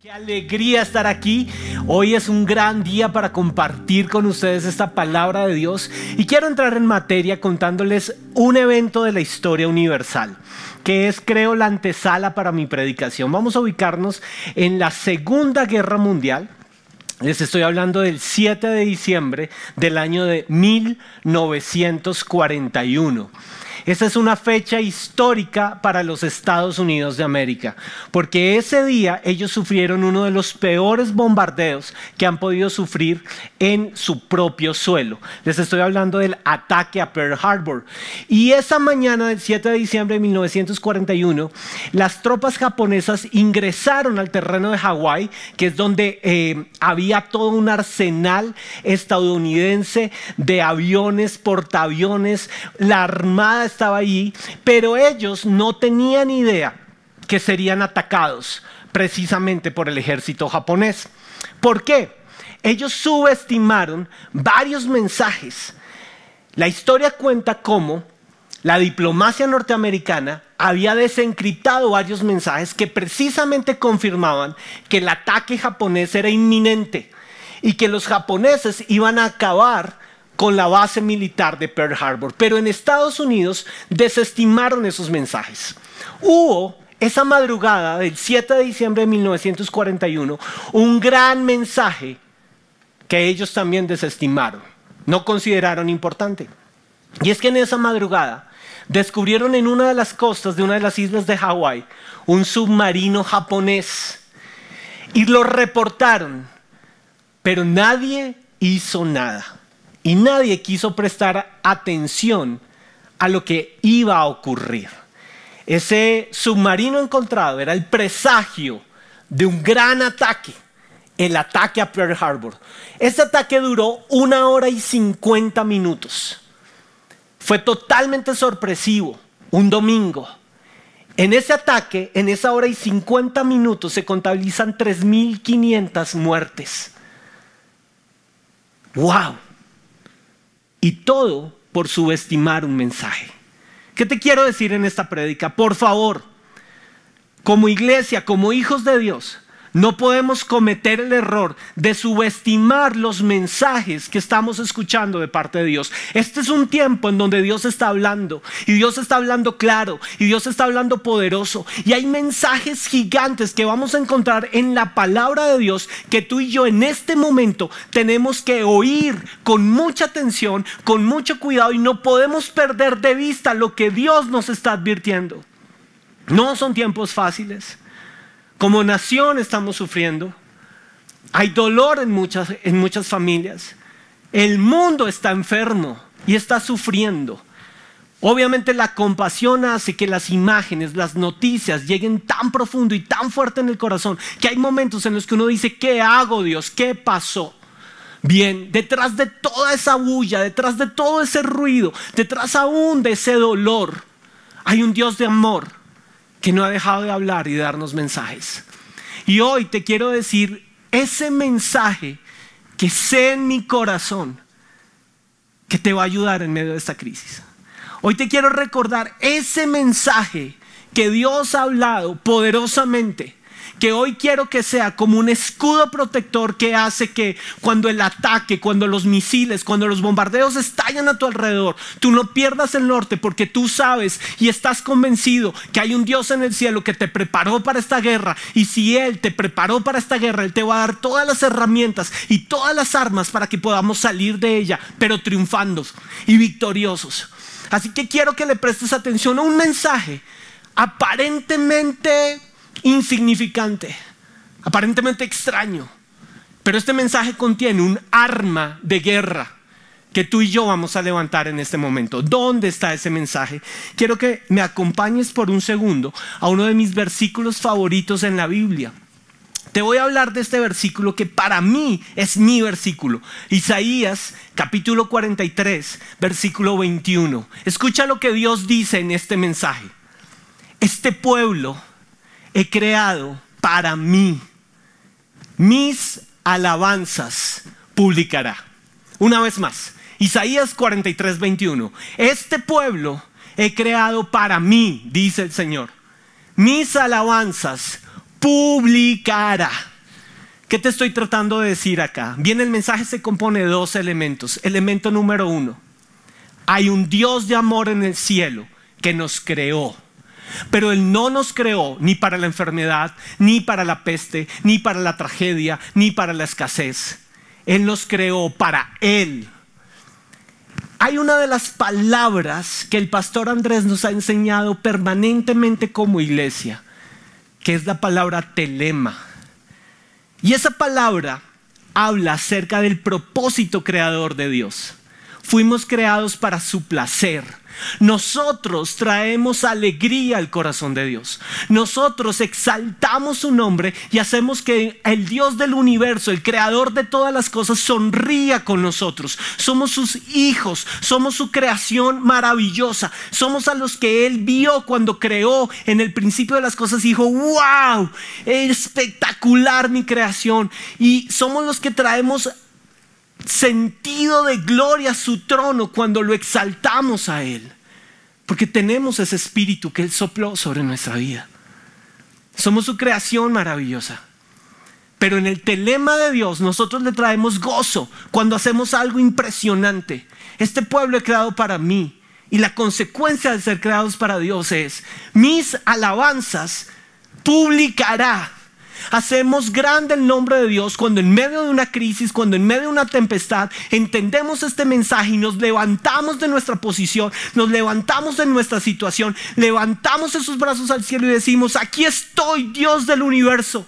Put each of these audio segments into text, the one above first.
Qué alegría estar aquí. Hoy es un gran día para compartir con ustedes esta palabra de Dios y quiero entrar en materia contándoles un evento de la historia universal que es creo la antesala para mi predicación. Vamos a ubicarnos en la Segunda Guerra Mundial. Les estoy hablando del 7 de diciembre del año de 1941. Esa es una fecha histórica para los Estados Unidos de América, porque ese día ellos sufrieron uno de los peores bombardeos que han podido sufrir en su propio suelo. Les estoy hablando del ataque a Pearl Harbor. Y esa mañana del 7 de diciembre de 1941, las tropas japonesas ingresaron al terreno de Hawái, que es donde eh, había todo un arsenal estadounidense de aviones, portaaviones, la armada estaba allí, pero ellos no tenían idea que serían atacados precisamente por el ejército japonés. ¿Por qué? Ellos subestimaron varios mensajes. La historia cuenta cómo la diplomacia norteamericana había desencriptado varios mensajes que precisamente confirmaban que el ataque japonés era inminente y que los japoneses iban a acabar con la base militar de Pearl Harbor. Pero en Estados Unidos desestimaron esos mensajes. Hubo esa madrugada del 7 de diciembre de 1941 un gran mensaje que ellos también desestimaron, no consideraron importante. Y es que en esa madrugada descubrieron en una de las costas de una de las islas de Hawái un submarino japonés y lo reportaron, pero nadie hizo nada y nadie quiso prestar atención a lo que iba a ocurrir. Ese submarino encontrado era el presagio de un gran ataque, el ataque a Pearl Harbor. Este ataque duró una hora y cincuenta minutos. Fue totalmente sorpresivo, un domingo. En ese ataque, en esa hora y cincuenta minutos, se contabilizan 3.500 muertes. ¡Wow! Y todo por subestimar un mensaje. ¿Qué te quiero decir en esta prédica? Por favor, como iglesia, como hijos de Dios, no podemos cometer el error de subestimar los mensajes que estamos escuchando de parte de Dios. Este es un tiempo en donde Dios está hablando y Dios está hablando claro y Dios está hablando poderoso y hay mensajes gigantes que vamos a encontrar en la palabra de Dios que tú y yo en este momento tenemos que oír con mucha atención, con mucho cuidado y no podemos perder de vista lo que Dios nos está advirtiendo. No son tiempos fáciles. Como nación estamos sufriendo. Hay dolor en muchas, en muchas familias. El mundo está enfermo y está sufriendo. Obviamente la compasión hace que las imágenes, las noticias lleguen tan profundo y tan fuerte en el corazón que hay momentos en los que uno dice, ¿qué hago Dios? ¿Qué pasó? Bien, detrás de toda esa bulla, detrás de todo ese ruido, detrás aún de ese dolor, hay un Dios de amor que no ha dejado de hablar y darnos mensajes. Y hoy te quiero decir ese mensaje que sé en mi corazón que te va a ayudar en medio de esta crisis. Hoy te quiero recordar ese mensaje que Dios ha hablado poderosamente que hoy quiero que sea como un escudo protector que hace que cuando el ataque, cuando los misiles, cuando los bombardeos estallan a tu alrededor, tú no pierdas el norte porque tú sabes y estás convencido que hay un Dios en el cielo que te preparó para esta guerra y si Él te preparó para esta guerra, Él te va a dar todas las herramientas y todas las armas para que podamos salir de ella, pero triunfando y victoriosos. Así que quiero que le prestes atención a un mensaje aparentemente insignificante, aparentemente extraño, pero este mensaje contiene un arma de guerra que tú y yo vamos a levantar en este momento. ¿Dónde está ese mensaje? Quiero que me acompañes por un segundo a uno de mis versículos favoritos en la Biblia. Te voy a hablar de este versículo que para mí es mi versículo. Isaías capítulo 43, versículo 21. Escucha lo que Dios dice en este mensaje. Este pueblo he creado para mí. Mis alabanzas publicará. Una vez más, Isaías 43, 21. Este pueblo he creado para mí, dice el Señor. Mis alabanzas publicará. ¿Qué te estoy tratando de decir acá? Bien, el mensaje se compone de dos elementos. Elemento número uno, hay un Dios de amor en el cielo que nos creó. Pero Él no nos creó ni para la enfermedad, ni para la peste, ni para la tragedia, ni para la escasez. Él nos creó para Él. Hay una de las palabras que el pastor Andrés nos ha enseñado permanentemente como iglesia, que es la palabra telema. Y esa palabra habla acerca del propósito creador de Dios. Fuimos creados para su placer. Nosotros traemos alegría al corazón de Dios. Nosotros exaltamos su nombre y hacemos que el Dios del universo, el creador de todas las cosas, sonría con nosotros. Somos sus hijos, somos su creación maravillosa. Somos a los que Él vio cuando creó en el principio de las cosas y dijo, wow, espectacular mi creación. Y somos los que traemos sentido de gloria a su trono cuando lo exaltamos a Él. Porque tenemos ese espíritu que Él sopló sobre nuestra vida. Somos su creación maravillosa. Pero en el telema de Dios nosotros le traemos gozo cuando hacemos algo impresionante. Este pueblo he creado para mí. Y la consecuencia de ser creados para Dios es, mis alabanzas publicará Hacemos grande el nombre de Dios cuando en medio de una crisis, cuando en medio de una tempestad, entendemos este mensaje y nos levantamos de nuestra posición, nos levantamos de nuestra situación, levantamos esos brazos al cielo y decimos, aquí estoy, Dios del universo.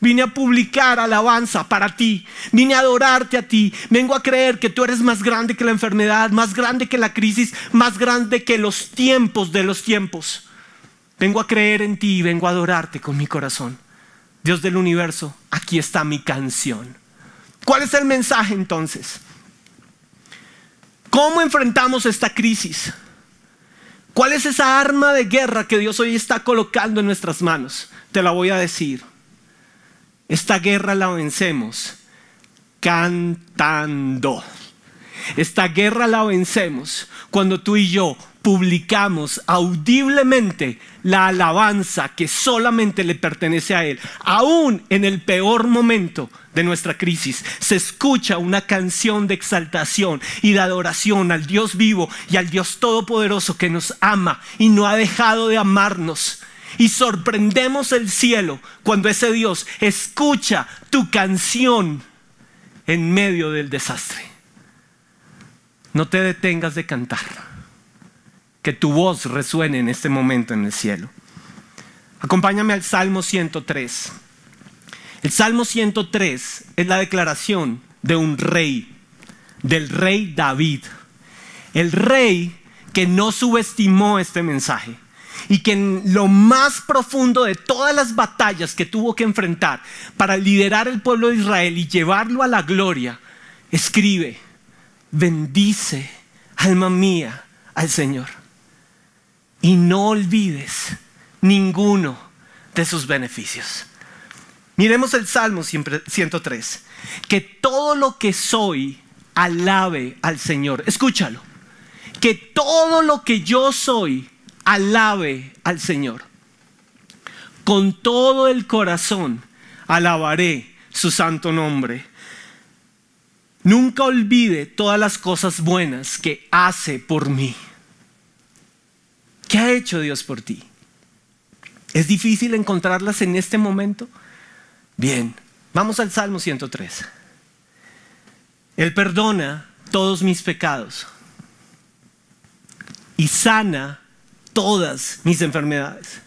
Vine a publicar alabanza para ti. Vine a adorarte a ti. Vengo a creer que tú eres más grande que la enfermedad, más grande que la crisis, más grande que los tiempos de los tiempos. Vengo a creer en ti y vengo a adorarte con mi corazón. Dios del universo, aquí está mi canción. ¿Cuál es el mensaje entonces? ¿Cómo enfrentamos esta crisis? ¿Cuál es esa arma de guerra que Dios hoy está colocando en nuestras manos? Te la voy a decir. Esta guerra la vencemos cantando. Esta guerra la vencemos cuando tú y yo publicamos audiblemente la alabanza que solamente le pertenece a Él. Aún en el peor momento de nuestra crisis, se escucha una canción de exaltación y de adoración al Dios vivo y al Dios todopoderoso que nos ama y no ha dejado de amarnos. Y sorprendemos el cielo cuando ese Dios escucha tu canción en medio del desastre. No te detengas de cantar que tu voz resuene en este momento en el cielo. Acompáñame al Salmo 103. El Salmo 103 es la declaración de un rey, del rey David. El rey que no subestimó este mensaje y que en lo más profundo de todas las batallas que tuvo que enfrentar para liderar el pueblo de Israel y llevarlo a la gloria, escribe, bendice, alma mía, al Señor y no olvides ninguno de sus beneficios. Miremos el Salmo 103. Que todo lo que soy alabe al Señor. Escúchalo. Que todo lo que yo soy alabe al Señor. Con todo el corazón alabaré su santo nombre. Nunca olvide todas las cosas buenas que hace por mí. ¿Qué ha hecho Dios por ti? ¿Es difícil encontrarlas en este momento? Bien, vamos al Salmo 103. Él perdona todos mis pecados y sana todas mis enfermedades.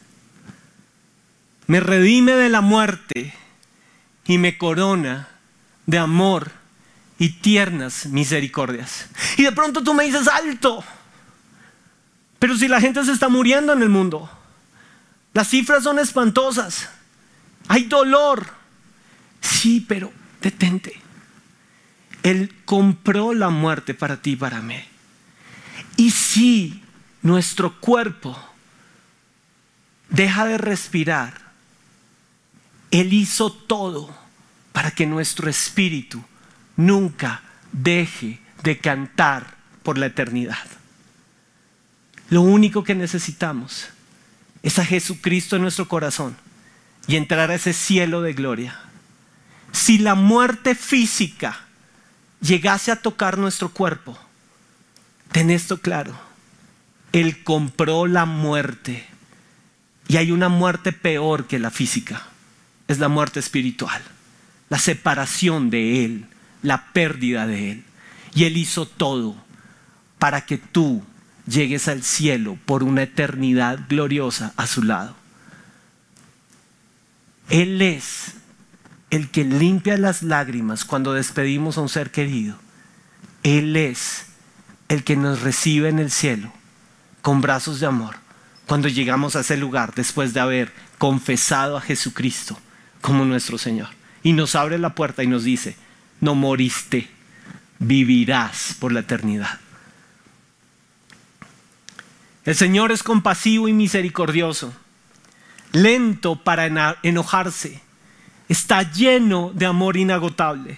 Me redime de la muerte y me corona de amor y tiernas misericordias. Y de pronto tú me dices, alto, pero si la gente se está muriendo en el mundo, las cifras son espantosas, hay dolor. Sí, pero detente. Él compró la muerte para ti y para mí. Y si nuestro cuerpo deja de respirar, Él hizo todo para que nuestro espíritu nunca deje de cantar por la eternidad. Lo único que necesitamos es a Jesucristo en nuestro corazón y entrar a ese cielo de gloria. Si la muerte física llegase a tocar nuestro cuerpo, ten esto claro, Él compró la muerte y hay una muerte peor que la física, es la muerte espiritual, la separación de Él, la pérdida de Él. Y Él hizo todo para que tú llegues al cielo por una eternidad gloriosa a su lado. Él es el que limpia las lágrimas cuando despedimos a un ser querido. Él es el que nos recibe en el cielo con brazos de amor cuando llegamos a ese lugar después de haber confesado a Jesucristo como nuestro Señor. Y nos abre la puerta y nos dice, no moriste, vivirás por la eternidad. El Señor es compasivo y misericordioso, lento para enojarse, está lleno de amor inagotable.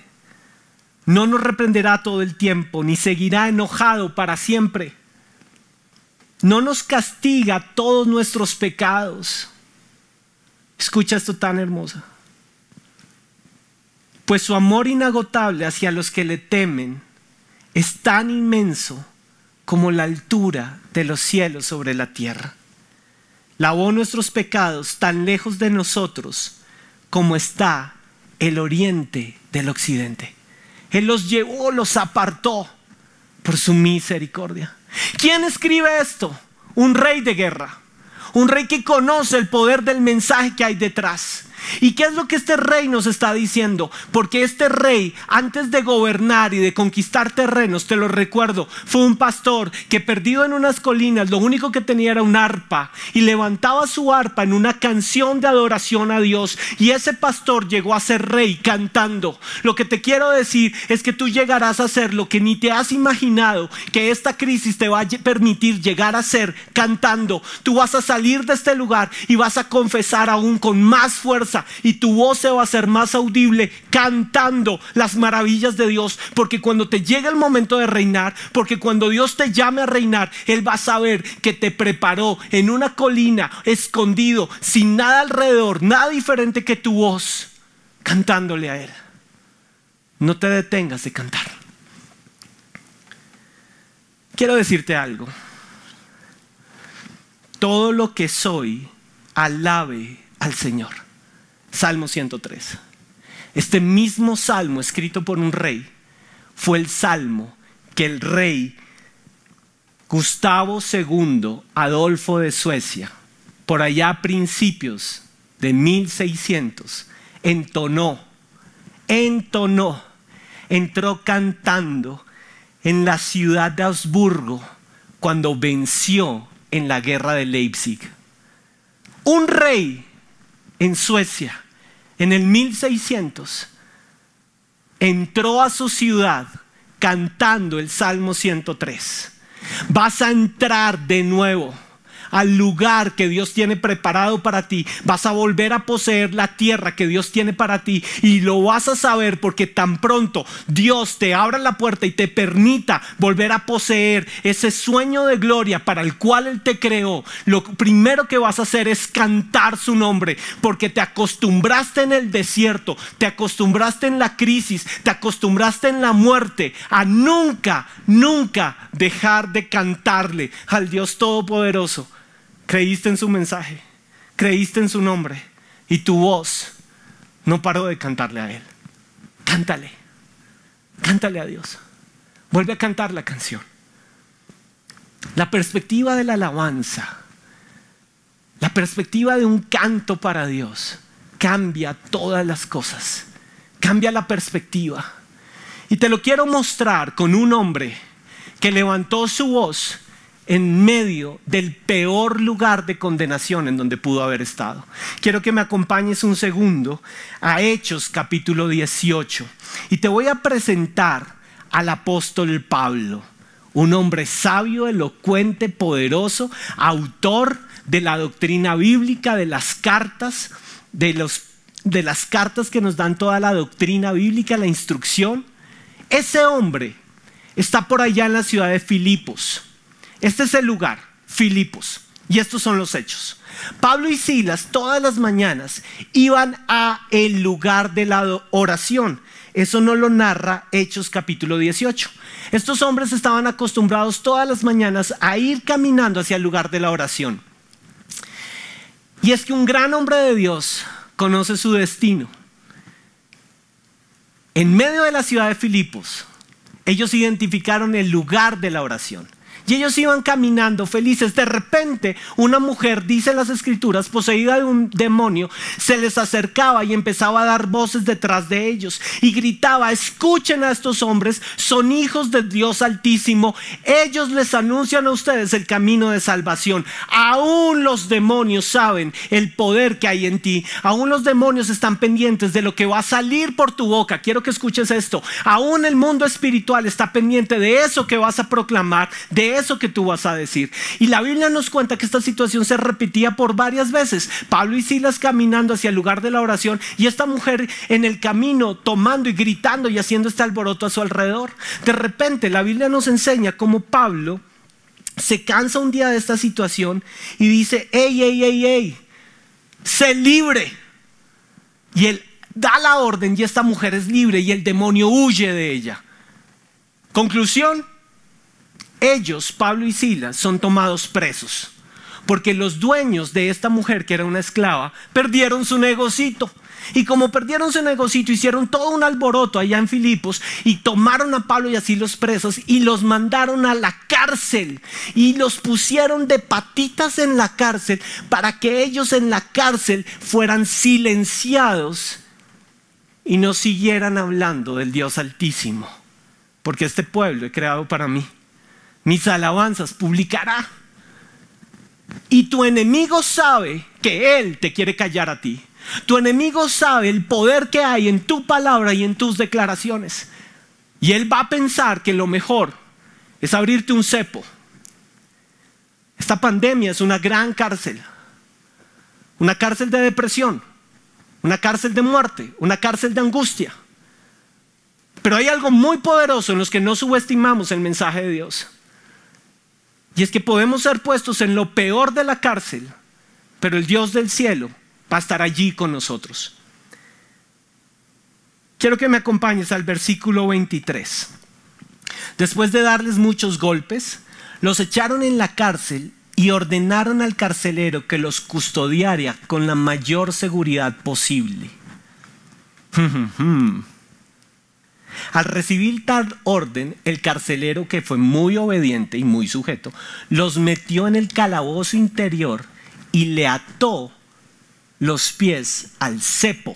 No nos reprenderá todo el tiempo, ni seguirá enojado para siempre. No nos castiga todos nuestros pecados. Escucha esto tan hermosa. Pues su amor inagotable hacia los que le temen es tan inmenso como la altura de los cielos sobre la tierra. Lavó nuestros pecados tan lejos de nosotros como está el oriente del occidente. Él los llevó, los apartó por su misericordia. ¿Quién escribe esto? Un rey de guerra, un rey que conoce el poder del mensaje que hay detrás ¿Y qué es lo que este rey nos está diciendo? Porque este rey, antes de gobernar y de conquistar terrenos, te lo recuerdo, fue un pastor que perdido en unas colinas, lo único que tenía era un arpa y levantaba su arpa en una canción de adoración a Dios. Y ese pastor llegó a ser rey cantando. Lo que te quiero decir es que tú llegarás a ser lo que ni te has imaginado que esta crisis te va a permitir llegar a ser cantando. Tú vas a salir de este lugar y vas a confesar aún con más fuerza y tu voz se va a hacer más audible cantando las maravillas de Dios. Porque cuando te llegue el momento de reinar, porque cuando Dios te llame a reinar, Él va a saber que te preparó en una colina, escondido, sin nada alrededor, nada diferente que tu voz, cantándole a Él. No te detengas de cantar. Quiero decirte algo. Todo lo que soy, alabe al Señor. Salmo 103. Este mismo salmo escrito por un rey fue el salmo que el rey Gustavo II Adolfo de Suecia, por allá a principios de 1600, entonó, entonó, entró cantando en la ciudad de Augsburgo cuando venció en la guerra de Leipzig. Un rey en Suecia en el 1600, entró a su ciudad cantando el Salmo 103. Vas a entrar de nuevo al lugar que Dios tiene preparado para ti. Vas a volver a poseer la tierra que Dios tiene para ti y lo vas a saber porque tan pronto Dios te abra la puerta y te permita volver a poseer ese sueño de gloria para el cual Él te creó. Lo primero que vas a hacer es cantar su nombre porque te acostumbraste en el desierto, te acostumbraste en la crisis, te acostumbraste en la muerte a nunca, nunca dejar de cantarle al Dios Todopoderoso creíste en su mensaje, creíste en su nombre y tu voz no paró de cantarle a Él. Cántale, cántale a Dios. Vuelve a cantar la canción. La perspectiva de la alabanza, la perspectiva de un canto para Dios cambia todas las cosas, cambia la perspectiva. Y te lo quiero mostrar con un hombre que levantó su voz en medio del peor lugar de condenación en donde pudo haber estado. Quiero que me acompañes un segundo a Hechos capítulo 18 y te voy a presentar al apóstol Pablo, un hombre sabio, elocuente, poderoso, autor de la doctrina bíblica, de las cartas, de, de las cartas que nos dan toda la doctrina bíblica, la instrucción. Ese hombre está por allá en la ciudad de Filipos este es el lugar, Filipos. Y estos son los hechos. Pablo y Silas todas las mañanas iban a el lugar de la oración. Eso no lo narra Hechos capítulo 18. Estos hombres estaban acostumbrados todas las mañanas a ir caminando hacia el lugar de la oración. Y es que un gran hombre de Dios conoce su destino. En medio de la ciudad de Filipos, ellos identificaron el lugar de la oración. Y ellos iban caminando felices. De repente, una mujer, dice las escrituras, poseída de un demonio, se les acercaba y empezaba a dar voces detrás de ellos. Y gritaba, escuchen a estos hombres, son hijos de Dios altísimo. Ellos les anuncian a ustedes el camino de salvación. Aún los demonios saben el poder que hay en ti. Aún los demonios están pendientes de lo que va a salir por tu boca. Quiero que escuches esto. Aún el mundo espiritual está pendiente de eso que vas a proclamar, eso que tú vas a decir. Y la Biblia nos cuenta que esta situación se repetía por varias veces. Pablo y Silas caminando hacia el lugar de la oración y esta mujer en el camino tomando y gritando y haciendo este alboroto a su alrededor. De repente la Biblia nos enseña cómo Pablo se cansa un día de esta situación y dice, hey, hey, hey, hey, sé libre. Y él da la orden y esta mujer es libre y el demonio huye de ella. Conclusión, ellos, Pablo y Silas, son tomados presos. Porque los dueños de esta mujer, que era una esclava, perdieron su negocito. Y como perdieron su negocito, hicieron todo un alboroto allá en Filipos y tomaron a Pablo y así los presos y los mandaron a la cárcel y los pusieron de patitas en la cárcel para que ellos en la cárcel fueran silenciados y no siguieran hablando del Dios Altísimo. Porque este pueblo he creado para mí mis alabanzas publicará. Y tu enemigo sabe que Él te quiere callar a ti. Tu enemigo sabe el poder que hay en tu palabra y en tus declaraciones. Y Él va a pensar que lo mejor es abrirte un cepo. Esta pandemia es una gran cárcel. Una cárcel de depresión. Una cárcel de muerte. Una cárcel de angustia. Pero hay algo muy poderoso en los que no subestimamos el mensaje de Dios. Y es que podemos ser puestos en lo peor de la cárcel, pero el Dios del cielo va a estar allí con nosotros. Quiero que me acompañes al versículo 23. Después de darles muchos golpes, los echaron en la cárcel y ordenaron al carcelero que los custodiara con la mayor seguridad posible. Al recibir tal orden, el carcelero, que fue muy obediente y muy sujeto, los metió en el calabozo interior y le ató los pies al cepo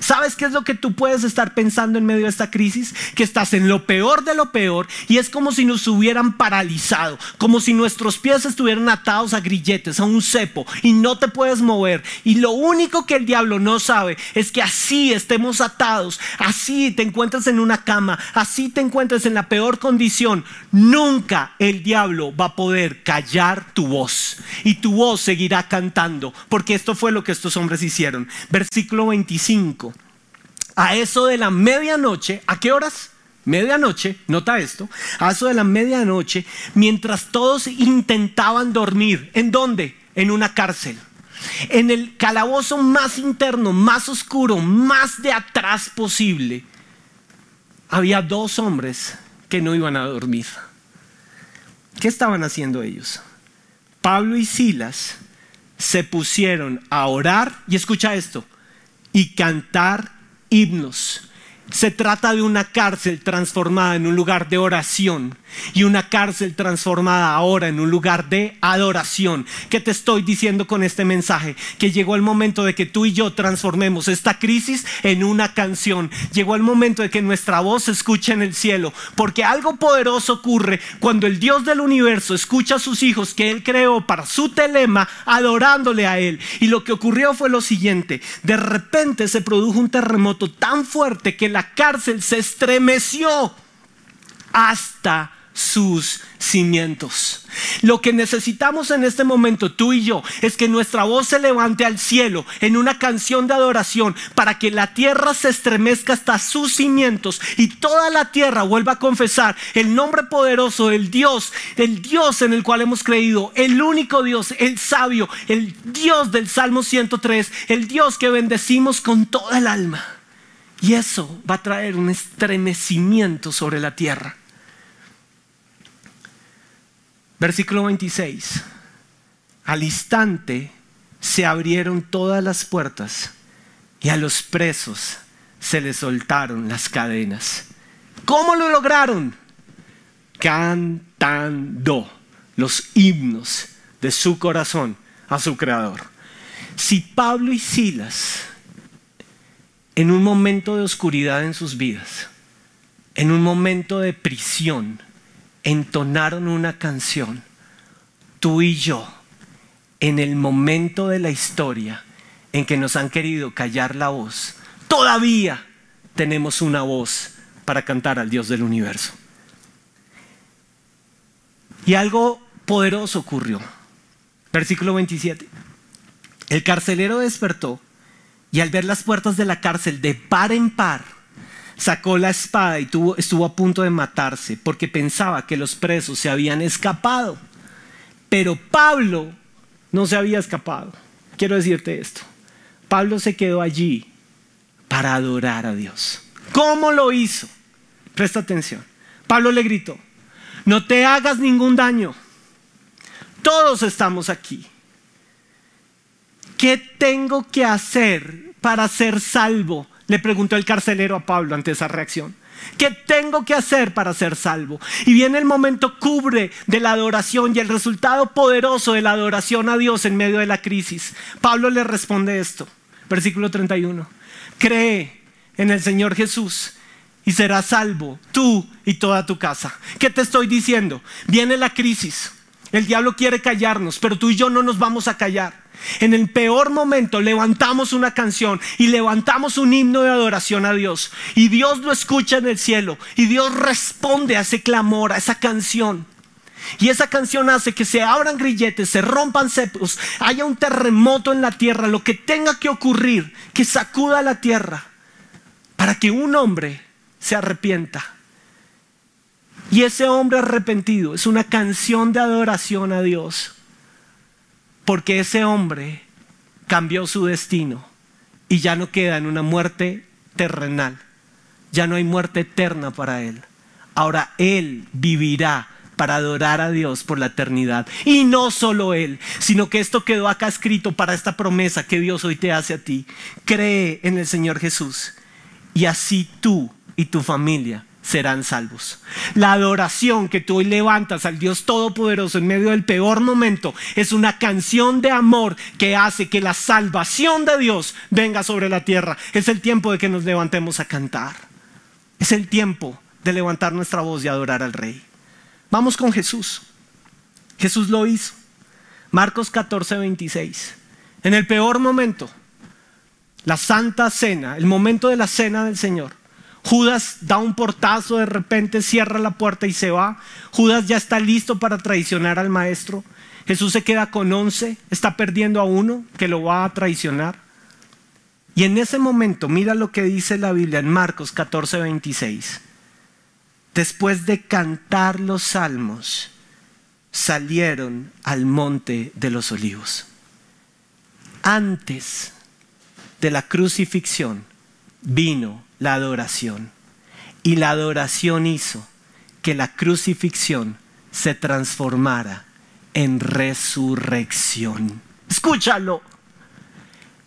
¿Sabes qué es lo que tú puedes estar pensando en medio de esta crisis? Que estás en lo peor de lo peor y es como si nos hubieran paralizado, como si nuestros pies estuvieran atados a grilletes, a un cepo y no te puedes mover. Y lo único que el diablo no sabe es que así estemos atados, así te encuentras en una cama, así te encuentras en la peor condición. Nunca el diablo va a poder callar tu voz y tu voz seguirá cantando, porque esto fue lo que estos hombres hicieron. Versículo 25 a eso de la medianoche, ¿a qué horas? Medianoche, nota esto, a eso de la medianoche, mientras todos intentaban dormir, ¿en dónde? En una cárcel. En el calabozo más interno, más oscuro, más de atrás posible, había dos hombres que no iban a dormir. ¿Qué estaban haciendo ellos? Pablo y Silas se pusieron a orar, y escucha esto, y cantar himnos. Se trata de una cárcel transformada en un lugar de oración y una cárcel transformada ahora en un lugar de adoración. ¿Qué te estoy diciendo con este mensaje? Que llegó el momento de que tú y yo transformemos esta crisis en una canción. Llegó el momento de que nuestra voz se escuche en el cielo, porque algo poderoso ocurre cuando el Dios del universo escucha a sus hijos que Él creó para su telema, adorándole a Él. Y lo que ocurrió fue lo siguiente, de repente se produjo un terremoto tan fuerte que la cárcel se estremeció hasta sus cimientos. Lo que necesitamos en este momento, tú y yo, es que nuestra voz se levante al cielo en una canción de adoración para que la tierra se estremezca hasta sus cimientos y toda la tierra vuelva a confesar el nombre poderoso del Dios, el Dios en el cual hemos creído, el único Dios, el sabio, el Dios del Salmo 103, el Dios que bendecimos con toda el alma. Y eso va a traer un estremecimiento sobre la tierra. Versículo 26. Al instante se abrieron todas las puertas y a los presos se les soltaron las cadenas. ¿Cómo lo lograron? Cantando los himnos de su corazón a su creador. Si Pablo y Silas, en un momento de oscuridad en sus vidas, en un momento de prisión, entonaron una canción, tú y yo, en el momento de la historia en que nos han querido callar la voz, todavía tenemos una voz para cantar al Dios del universo. Y algo poderoso ocurrió. Versículo 27. El carcelero despertó y al ver las puertas de la cárcel de par en par, sacó la espada y estuvo a punto de matarse porque pensaba que los presos se habían escapado. Pero Pablo no se había escapado. Quiero decirte esto. Pablo se quedó allí para adorar a Dios. ¿Cómo lo hizo? Presta atención. Pablo le gritó, no te hagas ningún daño. Todos estamos aquí. ¿Qué tengo que hacer para ser salvo? Le preguntó el carcelero a Pablo ante esa reacción. ¿Qué tengo que hacer para ser salvo? Y viene el momento cubre de la adoración y el resultado poderoso de la adoración a Dios en medio de la crisis. Pablo le responde esto, versículo 31. Cree en el Señor Jesús y serás salvo tú y toda tu casa. ¿Qué te estoy diciendo? Viene la crisis. El diablo quiere callarnos, pero tú y yo no nos vamos a callar. En el peor momento levantamos una canción y levantamos un himno de adoración a Dios. Y Dios lo escucha en el cielo. Y Dios responde a ese clamor, a esa canción. Y esa canción hace que se abran grilletes, se rompan cepos, haya un terremoto en la tierra, lo que tenga que ocurrir, que sacuda la tierra, para que un hombre se arrepienta. Y ese hombre arrepentido es una canción de adoración a Dios porque ese hombre cambió su destino y ya no queda en una muerte terrenal, ya no hay muerte eterna para él. Ahora él vivirá para adorar a Dios por la eternidad. Y no solo Él, sino que esto quedó acá escrito para esta promesa que Dios hoy te hace a ti. Cree en el Señor Jesús y así tú y tu familia serán salvos. La adoración que tú hoy levantas al Dios Todopoderoso en medio del peor momento es una canción de amor que hace que la salvación de Dios venga sobre la tierra. Es el tiempo de que nos levantemos a cantar. Es el tiempo de levantar nuestra voz y adorar al Rey. Vamos con Jesús. Jesús lo hizo. Marcos 14, 26. En el peor momento, la santa cena, el momento de la cena del Señor Judas da un portazo, de repente cierra la puerta y se va. Judas ya está listo para traicionar al maestro. Jesús se queda con once, está perdiendo a uno que lo va a traicionar. Y en ese momento, mira lo que dice la Biblia en Marcos 14, 26. Después de cantar los salmos, salieron al monte de los olivos. Antes de la crucifixión vino la adoración. Y la adoración hizo que la crucifixión se transformara en resurrección. Escúchalo.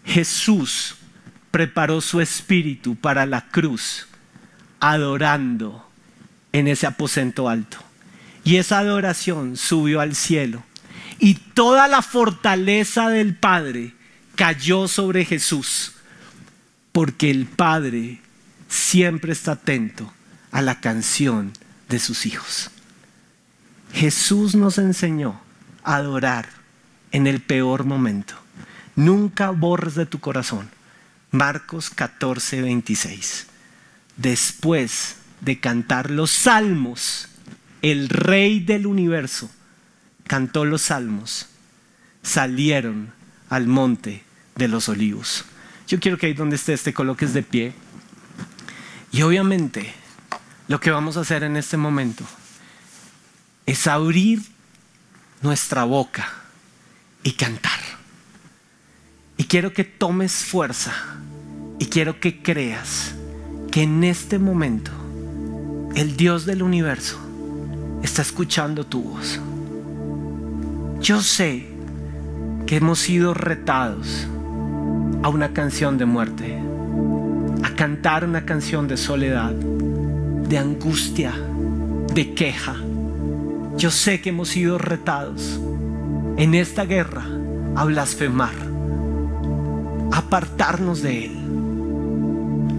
Jesús preparó su espíritu para la cruz, adorando en ese aposento alto. Y esa adoración subió al cielo. Y toda la fortaleza del Padre cayó sobre Jesús, porque el Padre siempre está atento a la canción de sus hijos. Jesús nos enseñó a adorar en el peor momento. Nunca borres de tu corazón. Marcos 14, 26. Después de cantar los salmos, el rey del universo, cantó los salmos, salieron al monte de los olivos. Yo quiero que ahí donde estés te coloques de pie. Y obviamente lo que vamos a hacer en este momento es abrir nuestra boca y cantar. Y quiero que tomes fuerza y quiero que creas que en este momento el Dios del universo está escuchando tu voz. Yo sé que hemos sido retados a una canción de muerte, a cantar una canción de soledad, de angustia, de queja. Yo sé que hemos sido retados en esta guerra a blasfemar, a apartarnos de Él.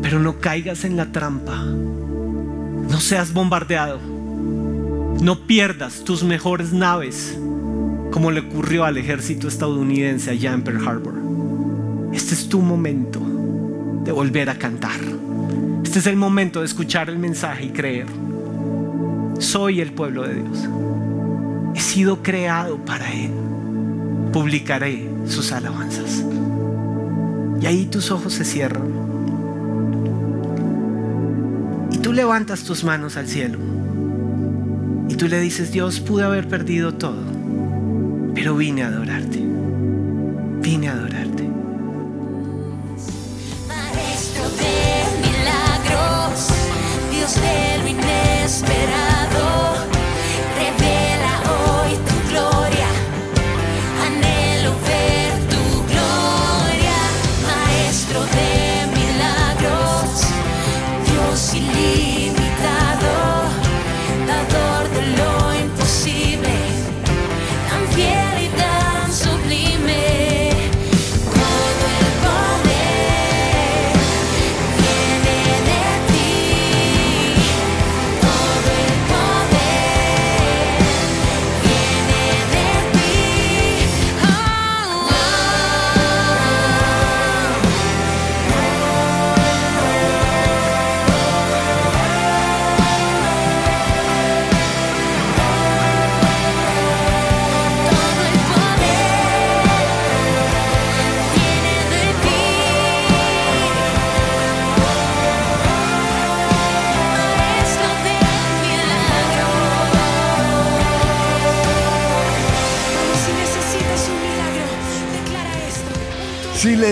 Pero no caigas en la trampa, no seas bombardeado, no pierdas tus mejores naves como le ocurrió al ejército estadounidense allá en Pearl Harbor. Este es tu momento de volver a cantar. Este es el momento de escuchar el mensaje y creer. Soy el pueblo de Dios. He sido creado para Él. Publicaré sus alabanzas. Y ahí tus ojos se cierran. Y tú levantas tus manos al cielo. Y tú le dices, Dios, pude haber perdido todo, pero vine a adorarte. Vine a adorarte. De lo inesperado.